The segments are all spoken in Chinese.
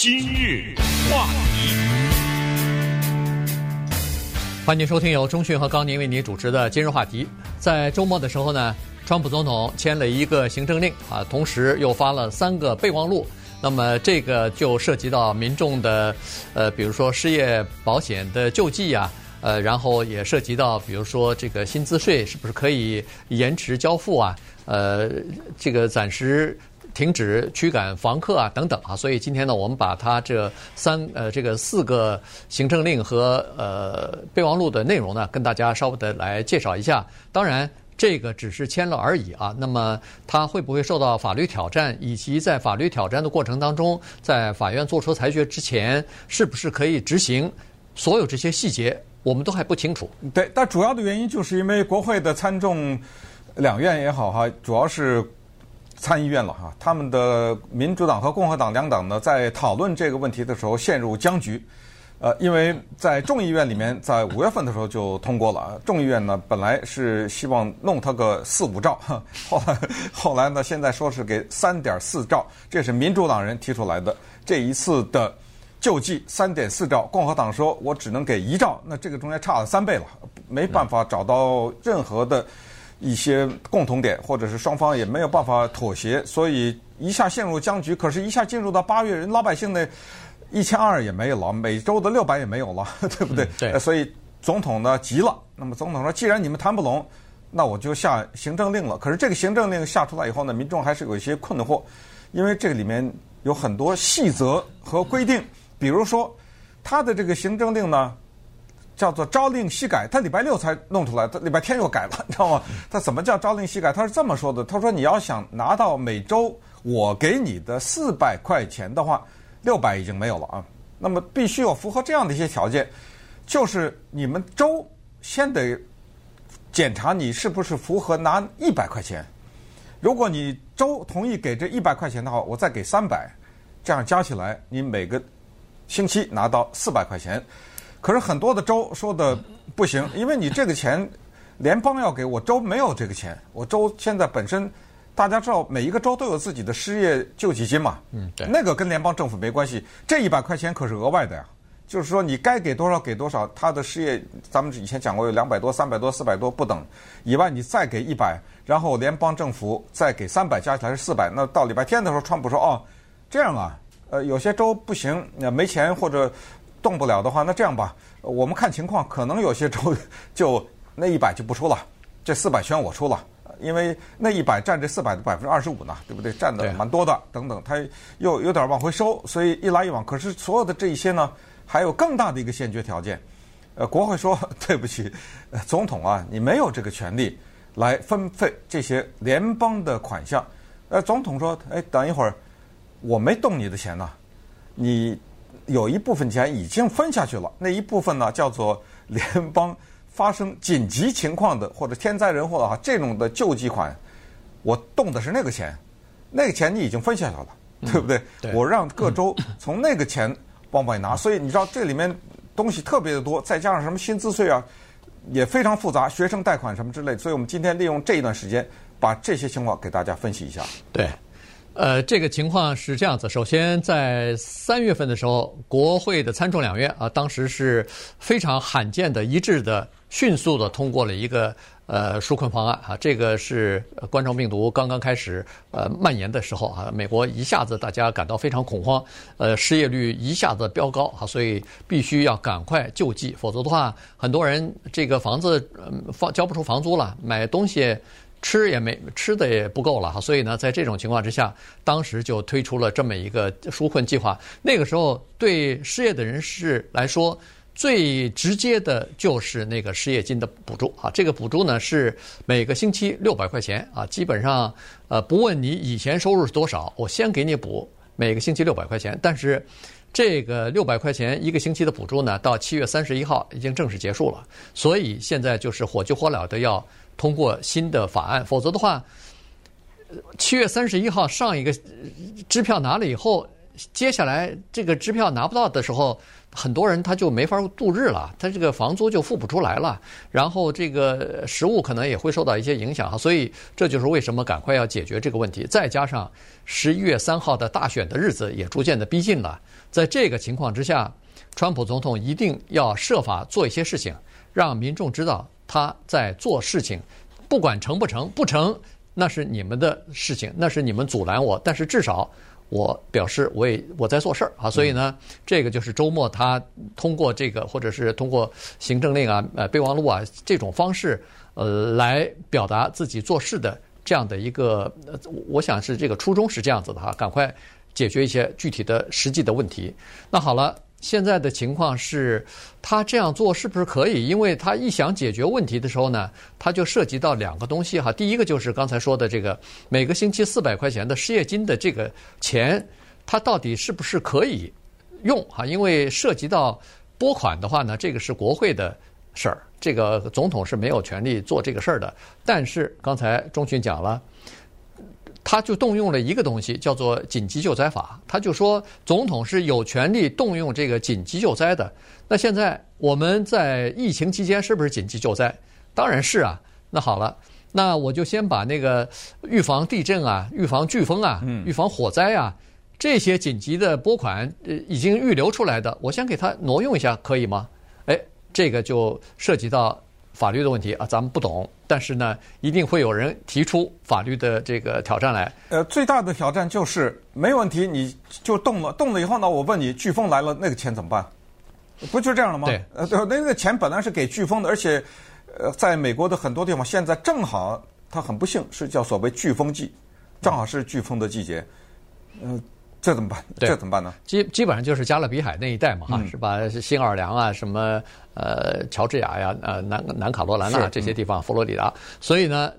今日话题，欢迎收听由中讯和高宁为您主持的今日话题。在周末的时候呢，川普总统签了一个行政令啊，同时又发了三个备忘录。那么这个就涉及到民众的，呃，比如说失业保险的救济呀，呃，然后也涉及到，比如说这个薪资税是不是可以延迟交付啊？呃，这个暂时。停止驱赶房客啊，等等啊，所以今天呢，我们把它这三呃这个四个行政令和呃备忘录的内容呢，跟大家稍微的来介绍一下。当然，这个只是签了而已啊。那么它会不会受到法律挑战，以及在法律挑战的过程当中，在法院做出裁决之前，是不是可以执行？所有这些细节，我们都还不清楚。对，但主要的原因就是因为国会的参众两院也好哈，主要是。参议院了哈，他们的民主党和共和党两党呢，在讨论这个问题的时候陷入僵局。呃，因为在众议院里面，在五月份的时候就通过了。众议院呢，本来是希望弄他个四五兆，后 来后来呢，现在说是给三点四兆，这是民主党人提出来的。这一次的救济三点四兆，共和党说我只能给一兆，那这个中间差了三倍了，没办法找到任何的。一些共同点，或者是双方也没有办法妥协，所以一下陷入僵局。可是，一下进入到八月，人老百姓的一千二也没有了，每周的六百也没有了，对不对？嗯、对。所以总统呢急了。那么总统说：“既然你们谈不拢，那我就下行政令了。”可是这个行政令下出来以后呢，民众还是有一些困惑，因为这个里面有很多细则和规定，比如说他的这个行政令呢。叫做朝令夕改，他礼拜六才弄出来，他礼拜天又改了，你知道吗？他怎么叫朝令夕改？他是这么说的：他说你要想拿到每周我给你的四百块钱的话，六百已经没有了啊。那么必须要符合这样的一些条件，就是你们周先得检查你是不是符合拿一百块钱。如果你周同意给这一百块钱的话，我再给三百，这样加起来你每个星期拿到四百块钱。可是很多的州说的不行，因为你这个钱，联邦要给我，州没有这个钱。我州现在本身，大家知道每一个州都有自己的失业救济金嘛，嗯，对，那个跟联邦政府没关系。这一百块钱可是额外的呀，就是说你该给多少给多少。他的失业，咱们以前讲过有两百多、三百多、四百多不等以外，你再给一百，然后联邦政府再给三百，加起来是四百。那到礼拜天的时候，川普说哦，这样啊，呃，有些州不行，没钱或者。动不了的话，那这样吧，我们看情况，可能有些州 就那一百就不出了，这四百全我出了，因为那一百占这四百的百分之二十五呢，对不对？占的蛮多的。等等，他又有点往回收，所以一来一往。可是所有的这一些呢，还有更大的一个先决条件，呃，国会说 对不起，总统啊，你没有这个权利来分配这些联邦的款项。呃，总统说，哎，等一会儿，我没动你的钱呢，你。有一部分钱已经分下去了，那一部分呢，叫做联邦发生紧急情况的或者天灾人祸啊这种的救济款，我动的是那个钱，那个钱你已经分下去了，嗯、对不对？对，我让各州 从那个钱往外拿，所以你知道这里面东西特别的多，再加上什么薪资税啊，也非常复杂，学生贷款什么之类，所以我们今天利用这一段时间把这些情况给大家分析一下。对。呃，这个情况是这样子。首先，在三月份的时候，国会的参众两院啊，当时是非常罕见的一致的、迅速的通过了一个呃纾困方案啊。这个是冠状病毒刚刚开始呃蔓延的时候啊，美国一下子大家感到非常恐慌，呃，失业率一下子飙高啊，所以必须要赶快救济，否则的话，很多人这个房子房交不出房租了，买东西。吃也没吃的也不够了哈，所以呢，在这种情况之下，当时就推出了这么一个纾困计划。那个时候，对失业的人士来说，最直接的就是那个失业金的补助啊。这个补助呢是每个星期六百块钱啊，基本上呃不问你以前收入是多少，我先给你补每个星期六百块钱。但是这个六百块钱一个星期的补助呢，到七月三十一号已经正式结束了，所以现在就是火急火燎的要。通过新的法案，否则的话，七月三十一号上一个支票拿了以后，接下来这个支票拿不到的时候，很多人他就没法度日了，他这个房租就付不出来了，然后这个食物可能也会受到一些影响哈。所以这就是为什么赶快要解决这个问题。再加上十一月三号的大选的日子也逐渐的逼近了，在这个情况之下，川普总统一定要设法做一些事情，让民众知道他在做事情，不管成不成，不成。那是你们的事情，那是你们阻拦我，但是至少我表示我也我在做事儿啊，所以呢，这个就是周末他通过这个或者是通过行政令啊、呃备忘录啊这种方式，呃，来表达自己做事的这样的一个，我想是这个初衷是这样子的哈，赶快解决一些具体的实际的问题。那好了。现在的情况是，他这样做是不是可以？因为他一想解决问题的时候呢，他就涉及到两个东西哈。第一个就是刚才说的这个每个星期四百块钱的失业金的这个钱，他到底是不是可以用哈？因为涉及到拨款的话呢，这个是国会的事儿，这个总统是没有权利做这个事儿的。但是刚才钟迅讲了。他就动用了一个东西，叫做紧急救灾法。他就说，总统是有权利动用这个紧急救灾的。那现在我们在疫情期间是不是紧急救灾？当然是啊。那好了，那我就先把那个预防地震啊、预防飓风啊、预防火灾啊这些紧急的拨款，呃，已经预留出来的，我先给他挪用一下，可以吗？哎，这个就涉及到。法律的问题啊，咱们不懂，但是呢，一定会有人提出法律的这个挑战来。呃，最大的挑战就是没问题，你就动了，动了以后呢，我问你，飓风来了，那个钱怎么办？不就这样了吗？对，呃，对，那个钱本来是给飓风的，而且，呃，在美国的很多地方，现在正好它很不幸是叫所谓飓风季，正好是飓风的季节，嗯、呃。这怎么办？这怎么办呢？基基本上就是加勒比海那一带嘛，哈、嗯，是吧？新奥尔良啊，什么呃，乔治亚呀，呃，南南卡罗来纳这些地方，嗯、佛罗里达。所以呢，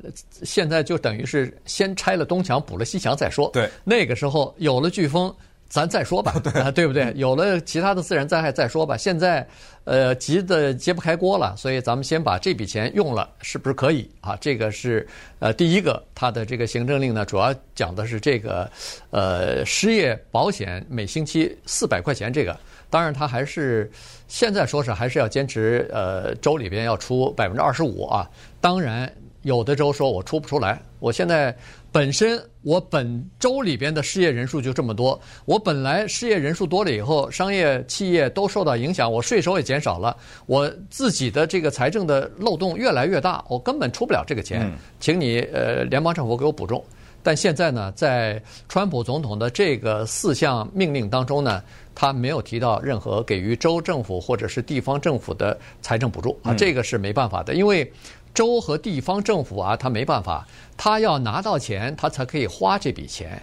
现在就等于是先拆了东墙补了西墙再说。对，那个时候有了飓风。咱再说吧，对，对不对？有了其他的自然灾害再说吧。现在，呃，急得揭不开锅了，所以咱们先把这笔钱用了，是不是可以啊？这个是呃第一个，他的这个行政令呢，主要讲的是这个呃失业保险每星期四百块钱这个。当然，他还是现在说是还是要坚持呃州里边要出百分之二十五啊。当然，有的州说我出不出来，我现在。本身我本周里边的失业人数就这么多，我本来失业人数多了以后，商业企业都受到影响，我税收也减少了，我自己的这个财政的漏洞越来越大，我根本出不了这个钱，请你呃联邦政府给我补助。但现在呢，在川普总统的这个四项命令当中呢，他没有提到任何给予州政府或者是地方政府的财政补助啊，这个是没办法的，因为。州和地方政府啊，他没办法，他要拿到钱，他才可以花这笔钱。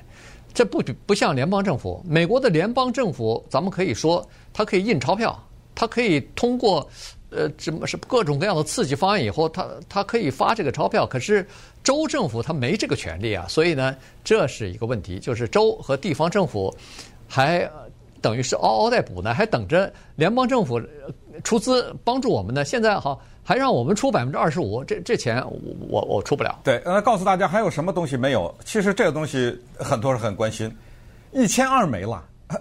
这不不像联邦政府，美国的联邦政府，咱们可以说，它可以印钞票，它可以通过呃，什么是各种各样的刺激方案以后，它它可以发这个钞票。可是州政府它没这个权利啊，所以呢，这是一个问题，就是州和地方政府还等于是嗷嗷待哺呢，还等着联邦政府出资帮助我们呢。现在好。还让我们出百分之二十五，这这钱我我我出不了。对，呃，告诉大家还有什么东西没有？其实这个东西很多人很关心，一千二没了，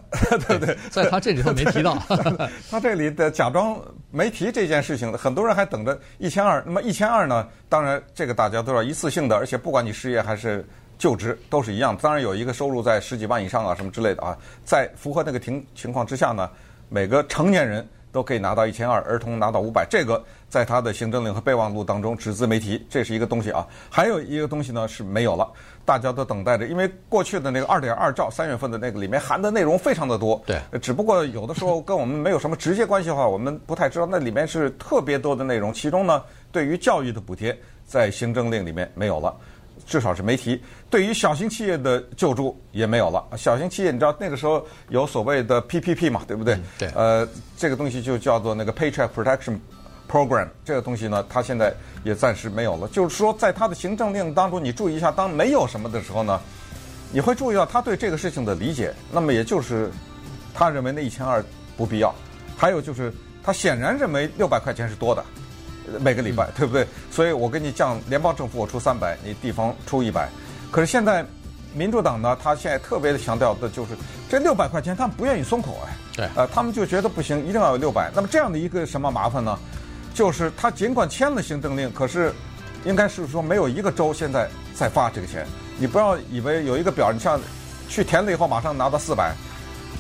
对不对？在他这里头没提到，他这里的假装没提这件事情，很多人还等着一千二。那么一千二呢？当然这个大家都要一次性的，而且不管你失业还是就职都是一样。当然有一个收入在十几万以上啊什么之类的啊，在符合那个情情况之下呢，每个成年人。都可以拿到一千二，儿童拿到五百，这个在他的行政令和备忘录当中只字没提，这是一个东西啊。还有一个东西呢是没有了，大家都等待着，因为过去的那个二点二兆三月份的那个里面含的内容非常的多，对，只不过有的时候跟我们没有什么直接关系的话，我们不太知道那里面是特别多的内容。其中呢，对于教育的补贴在行政令里面没有了。至少是没提，对于小型企业的救助也没有了。小型企业，你知道那个时候有所谓的 PPP 嘛，对不对？嗯、对。呃，这个东西就叫做那个 Paycheck Protection Program，这个东西呢，它现在也暂时没有了。就是说，在它的行政令当中，你注意一下，当没有什么的时候呢，你会注意到他对这个事情的理解。那么也就是，他认为那一千二不必要。还有就是，他显然认为六百块钱是多的。每个礼拜，对不对？所以我给你降联邦政府，我出三百，你地方出一百。可是现在民主党呢，他现在特别的强调的就是这六百块钱，他们不愿意松口哎。对。呃，他们就觉得不行，一定要有六百。那么这样的一个什么麻烦呢？就是他尽管签了行政令，可是应该是说没有一个州现在在发这个钱。你不要以为有一个表，你像去填了以后马上拿到四百，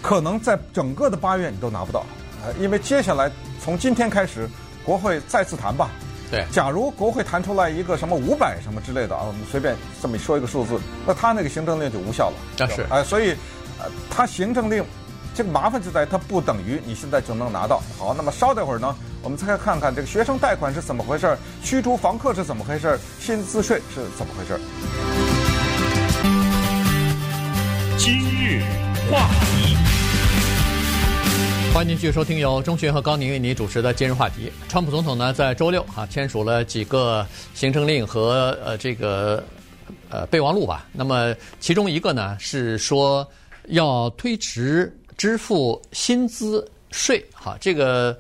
可能在整个的八月你都拿不到。呃，因为接下来从今天开始，国会再次谈吧。对。假如国会谈出来一个什么五百什么之类的啊，我们随便这么说一个数字，那他那个行政令就无效了。那是。哎，所以，呃，他行政令这个麻烦就在它不等于你现在就能拿到。好，那么稍等会儿呢，我们再看看这个学生贷款是怎么回事，驱逐房客是怎么回事，薪资税是怎么回事。今日话题，欢迎继续收听由钟迅和高宁为您主持的今日话题。川普总统呢，在周六啊签署了几个行政令和呃这个呃备忘录吧。那么其中一个呢是说要推迟。支付薪资税，哈，这个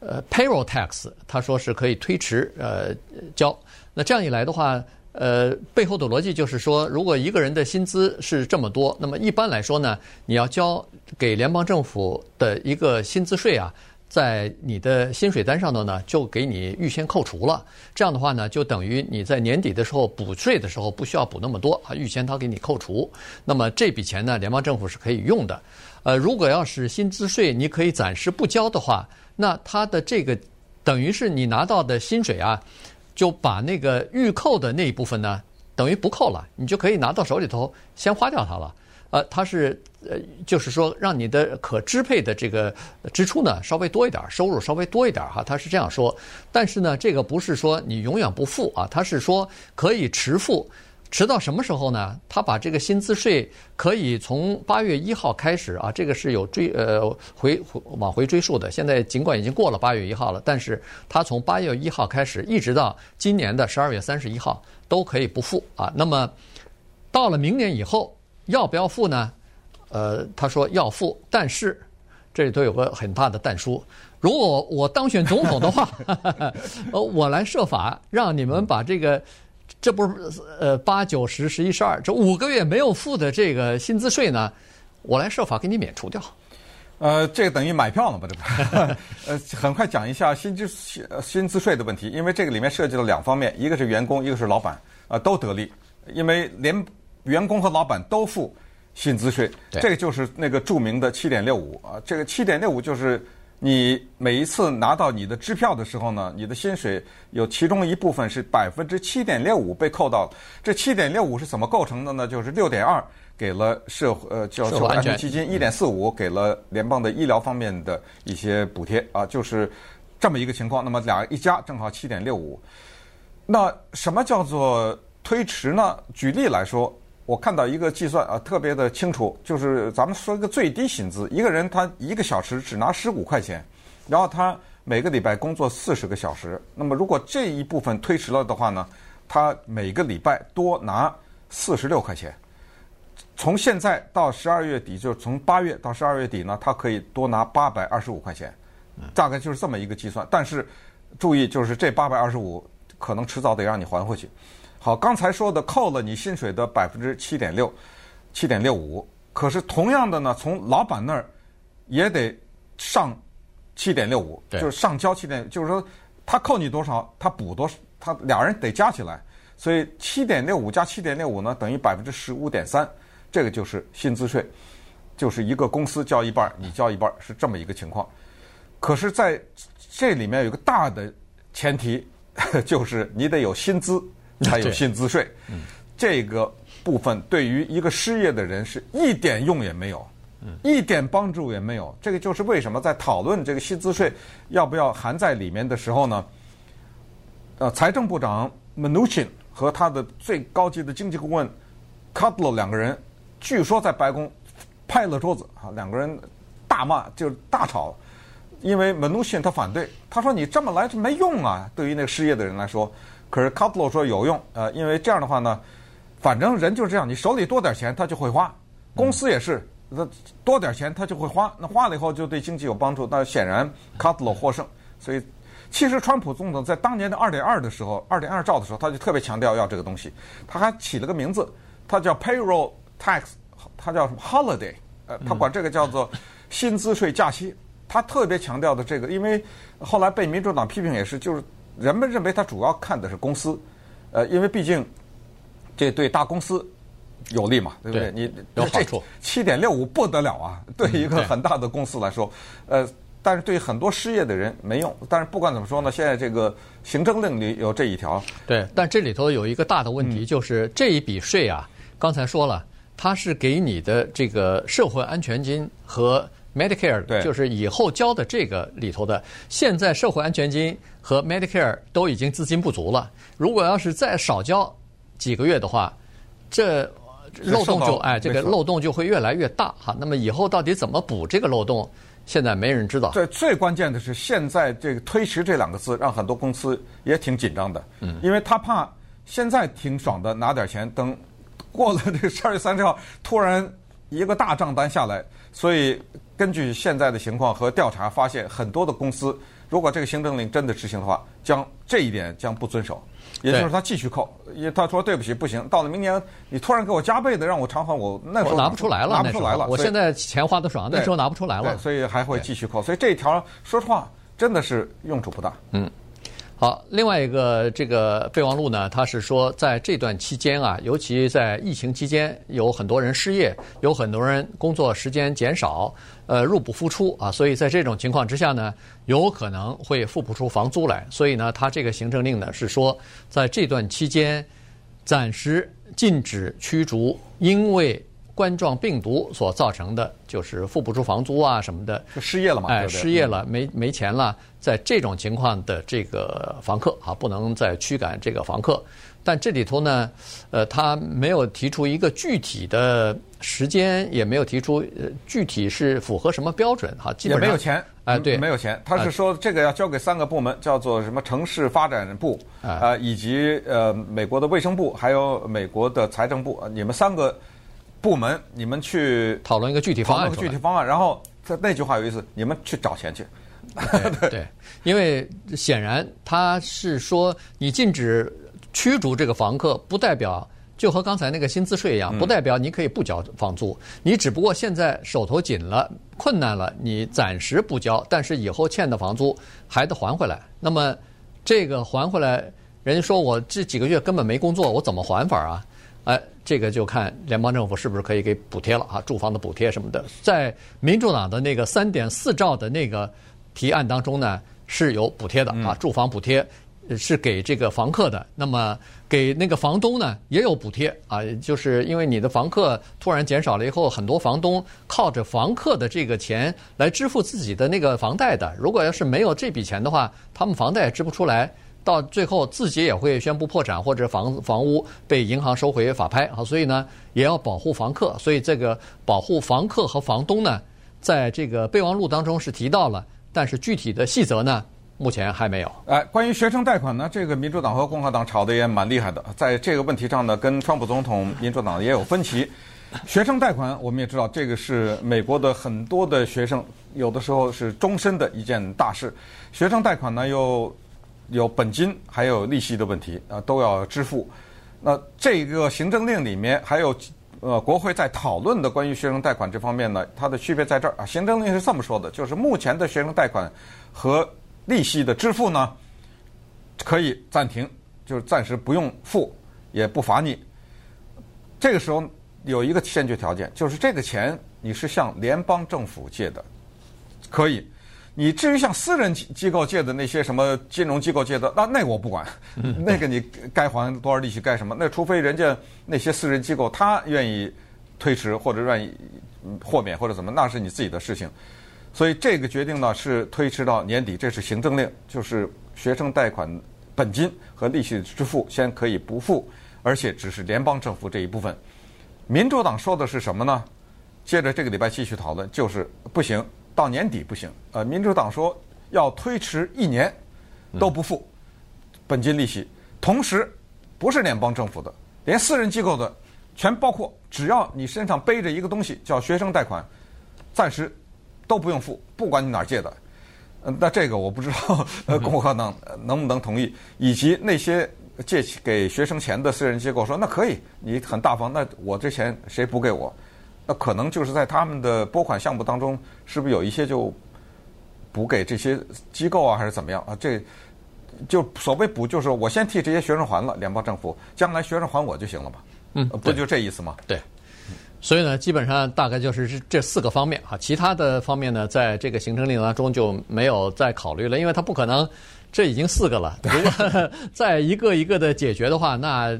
呃 payroll tax，他说是可以推迟呃交。那这样一来的话，呃背后的逻辑就是说，如果一个人的薪资是这么多，那么一般来说呢，你要交给联邦政府的一个薪资税啊。在你的薪水单上头呢，就给你预先扣除了。这样的话呢，就等于你在年底的时候补税的时候不需要补那么多啊，预先他给你扣除。那么这笔钱呢，联邦政府是可以用的。呃，如果要是薪资税你可以暂时不交的话，那他的这个等于是你拿到的薪水啊，就把那个预扣的那一部分呢，等于不扣了，你就可以拿到手里头先花掉它了。呃，它是呃，就是说让你的可支配的这个支出呢稍微多一点，收入稍微多一点哈，他是这样说。但是呢，这个不是说你永远不付啊，他是说可以迟付，迟到什么时候呢？他把这个薪资税可以从八月一号开始啊，这个是有追呃回往回追溯的。现在尽管已经过了八月一号了，但是他从八月一号开始一直到今年的十二月三十一号都可以不付啊。那么到了明年以后。要不要付呢？呃，他说要付，但是这里头有个很大的但书。如果我当选总统的话，呃，我来设法让你们把这个，这不是呃八九十十一十二这五个月没有付的这个薪资税呢，我来设法给你免除掉。呃，这个等于买票了吧？这不，呃，很快讲一下薪资薪资税的问题，因为这个里面涉及了两方面，一个是员工，一个是老板，啊、呃，都得利，因为连。员工和老板都付薪资税，这个就是那个著名的七点六五啊。这个七点六五就是你每一次拿到你的支票的时候呢，你的薪水有其中一部分是百分之七点六五被扣到。这七点六五是怎么构成的呢？就是六点二给了社呃叫社会安全基金，一点四五给了联邦的医疗方面的一些补贴啊，就是这么一个情况。那么俩一加正好七点六五。那什么叫做推迟呢？举例来说。我看到一个计算啊，特别的清楚，就是咱们说一个最低薪资，一个人他一个小时只拿十五块钱，然后他每个礼拜工作四十个小时，那么如果这一部分推迟了的话呢，他每个礼拜多拿四十六块钱。从现在到十二月底，就是从八月到十二月底呢，他可以多拿八百二十五块钱，大概就是这么一个计算。但是注意，就是这八百二十五可能迟早得让你还回去。好，刚才说的扣了你薪水的百分之七点六，七点六五。可是同样的呢，从老板那儿也得上七点六五，就是上交七点，就是说他扣你多少，他补多少，他俩人得加起来。所以七点六五加七点六五呢，等于百分之十五点三，这个就是薪资税，就是一个公司交一半，你交一半，是这么一个情况。可是在这里面有个大的前提，就是你得有薪资。才有薪资税，这个部分对于一个失业的人是一点用也没有，一点帮助也没有。这个就是为什么在讨论这个薪资税要不要含在里面的时候呢？呃，财政部长 Mnuchin 和他的最高级的经济顾问 Kudlow 两个人，据说在白宫拍了桌子啊，两个人大骂就是大吵，因为 Mnuchin 他反对，他说你这么来是没用啊，对于那个失业的人来说。可是卡普罗说有用，呃，因为这样的话呢，反正人就是这样，你手里多点钱，他就会花。公司也是，那多点钱他就会花，那花了以后就对经济有帮助。那显然卡普罗获胜。所以，其实川普总统在当年的二点二的时候，二点二兆的时候，他就特别强调要这个东西，他还起了个名字，他叫 payroll tax，他叫什么 holiday，呃，他管这个叫做薪资税假期。他特别强调的这个，因为后来被民主党批评也是，就是人们认为它主要看的是公司，呃，因为毕竟这对大公司有利嘛，对不对？对你有好处。七点六五不得了啊，对一个很大的公司来说，呃。但是对很多失业的人没用。但是不管怎么说呢，现在这个行政令里有这一条。对，但这里头有一个大的问题，就是这一笔税啊，刚才说了，它是给你的这个社会安全金和 Medicare，就是以后交的这个里头的。现在社会安全金和 Medicare 都已经资金不足了，如果要是再少交几个月的话，这漏洞就哎，这个漏洞就会越来越大哈。那么以后到底怎么补这个漏洞？现在没人知道。对，最关键的是现在这个推迟这两个字，让很多公司也挺紧张的。嗯，因为他怕现在挺爽的拿点钱，等过了这个十二月三十号，突然一个大账单下来。所以根据现在的情况和调查发现，很多的公司如果这个行政令真的执行的话，将这一点将不遵守。也就是他继续扣，因为他说对不起，不行，到了明年你突然给我加倍的让我偿还，我那时候拿不出来了，拿不出来了。我现在钱花的爽，那时候拿不出来了，所以还会继续扣。所以这一条说实话真的是用处不大。嗯，好，另外一个这个备忘录呢，他是说在这段期间啊，尤其在疫情期间，有很多人失业，有很多人工作时间减少。呃，入不敷出啊，所以在这种情况之下呢，有可能会付不出房租来。所以呢，他这个行政令呢是说，在这段期间，暂时禁止驱逐因为冠状病毒所造成的，就是付不出房租啊什么的，失业了嘛？哎，失业了，没没钱了，在这种情况的这个房客啊，不能再驱赶这个房客。但这里头呢，呃，他没有提出一个具体的时间，也没有提出呃具体是符合什么标准哈，基本上也没有钱，呃，对，没有钱。他是说这个要交给三个部门，叫做什么城市发展部啊，以及呃美国的卫生部，还有美国的财政部，你们三个部门，你们去讨论一个具体方案，讨论具体方案。然后他那句话有意思，你们去找钱去。对，对，因为显然他是说你禁止。驱逐这个房客，不代表就和刚才那个薪资税一样，不代表你可以不交房租。你只不过现在手头紧了，困难了，你暂时不交，但是以后欠的房租还得还回来。那么这个还回来，人家说我这几个月根本没工作，我怎么还法啊？哎，这个就看联邦政府是不是可以给补贴了啊，住房的补贴什么的。在民主党的那个三点四兆的那个提案当中呢，是有补贴的啊，住房补贴。是给这个房客的，那么给那个房东呢也有补贴啊，就是因为你的房客突然减少了以后，很多房东靠着房客的这个钱来支付自己的那个房贷的。如果要是没有这笔钱的话，他们房贷也支不出来，到最后自己也会宣布破产，或者房房屋被银行收回法拍啊。所以呢，也要保护房客。所以这个保护房客和房东呢，在这个备忘录当中是提到了，但是具体的细则呢？目前还没有。哎，关于学生贷款呢，这个民主党和共和党吵得也蛮厉害的。在这个问题上呢，跟川普总统、民主党也有分歧。学生贷款我们也知道，这个是美国的很多的学生，有的时候是终身的一件大事。学生贷款呢，又有本金还有利息的问题啊，都要支付。那这个行政令里面还有呃，国会在讨论的关于学生贷款这方面呢，它的区别在这儿啊。行政令是这么说的，就是目前的学生贷款和利息的支付呢，可以暂停，就是暂时不用付，也不罚你。这个时候有一个先决条件，就是这个钱你是向联邦政府借的，可以。你至于向私人机构借的那些什么金融机构借的，那那我不管，那个你该还多少利息该什么，那除非人家那些私人机构他愿意推迟或者愿意豁免或者怎么，那是你自己的事情。所以这个决定呢是推迟到年底，这是行政令，就是学生贷款本金和利息支付先可以不付，而且只是联邦政府这一部分。民主党说的是什么呢？接着这个礼拜继续讨论，就是不行，到年底不行。呃，民主党说要推迟一年都不付本金利息，同时不是联邦政府的，连私人机构的全包括，只要你身上背着一个东西叫学生贷款，暂时。都不用付，不管你哪儿借的，嗯，那这个我不知道，呃，共和党能不能同意，以及那些借给学生钱的私人机构说，那可以，你很大方，那我这钱谁补给我？那可能就是在他们的拨款项目当中，是不是有一些就补给这些机构啊，还是怎么样啊？这就所谓补，就是我先替这些学生还了，联邦政府将来学生还我就行了嘛。嗯，不就这意思吗？对。所以呢，基本上大概就是这这四个方面啊，其他的方面呢，在这个行政令当中就没有再考虑了，因为它不可能。这已经四个了，如果 再一个一个的解决的话，那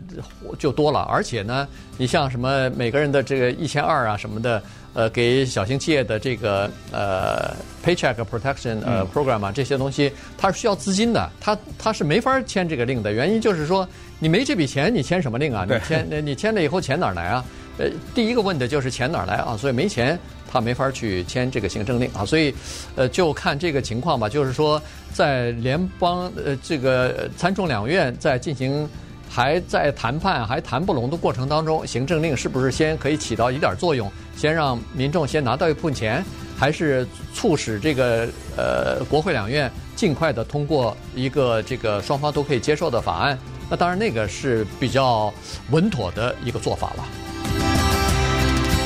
就多了。而且呢，你像什么每个人的这个一千二啊什么的，呃，给小型企业的这个呃 Paycheck Protection 呃 Program 啊这些东西，它是需要资金的，它它是没法签这个令的。原因就是说，你没这笔钱，你签什么令啊？你签你签了以后钱哪儿来啊？呃，第一个问的就是钱哪儿来啊？所以没钱。他没法去签这个行政令啊，所以，呃，就看这个情况吧。就是说，在联邦呃这个参众两院在进行还在谈判还谈不拢的过程当中，行政令是不是先可以起到一点作用，先让民众先拿到一部分钱，还是促使这个呃国会两院尽快的通过一个这个双方都可以接受的法案？那当然，那个是比较稳妥的一个做法了。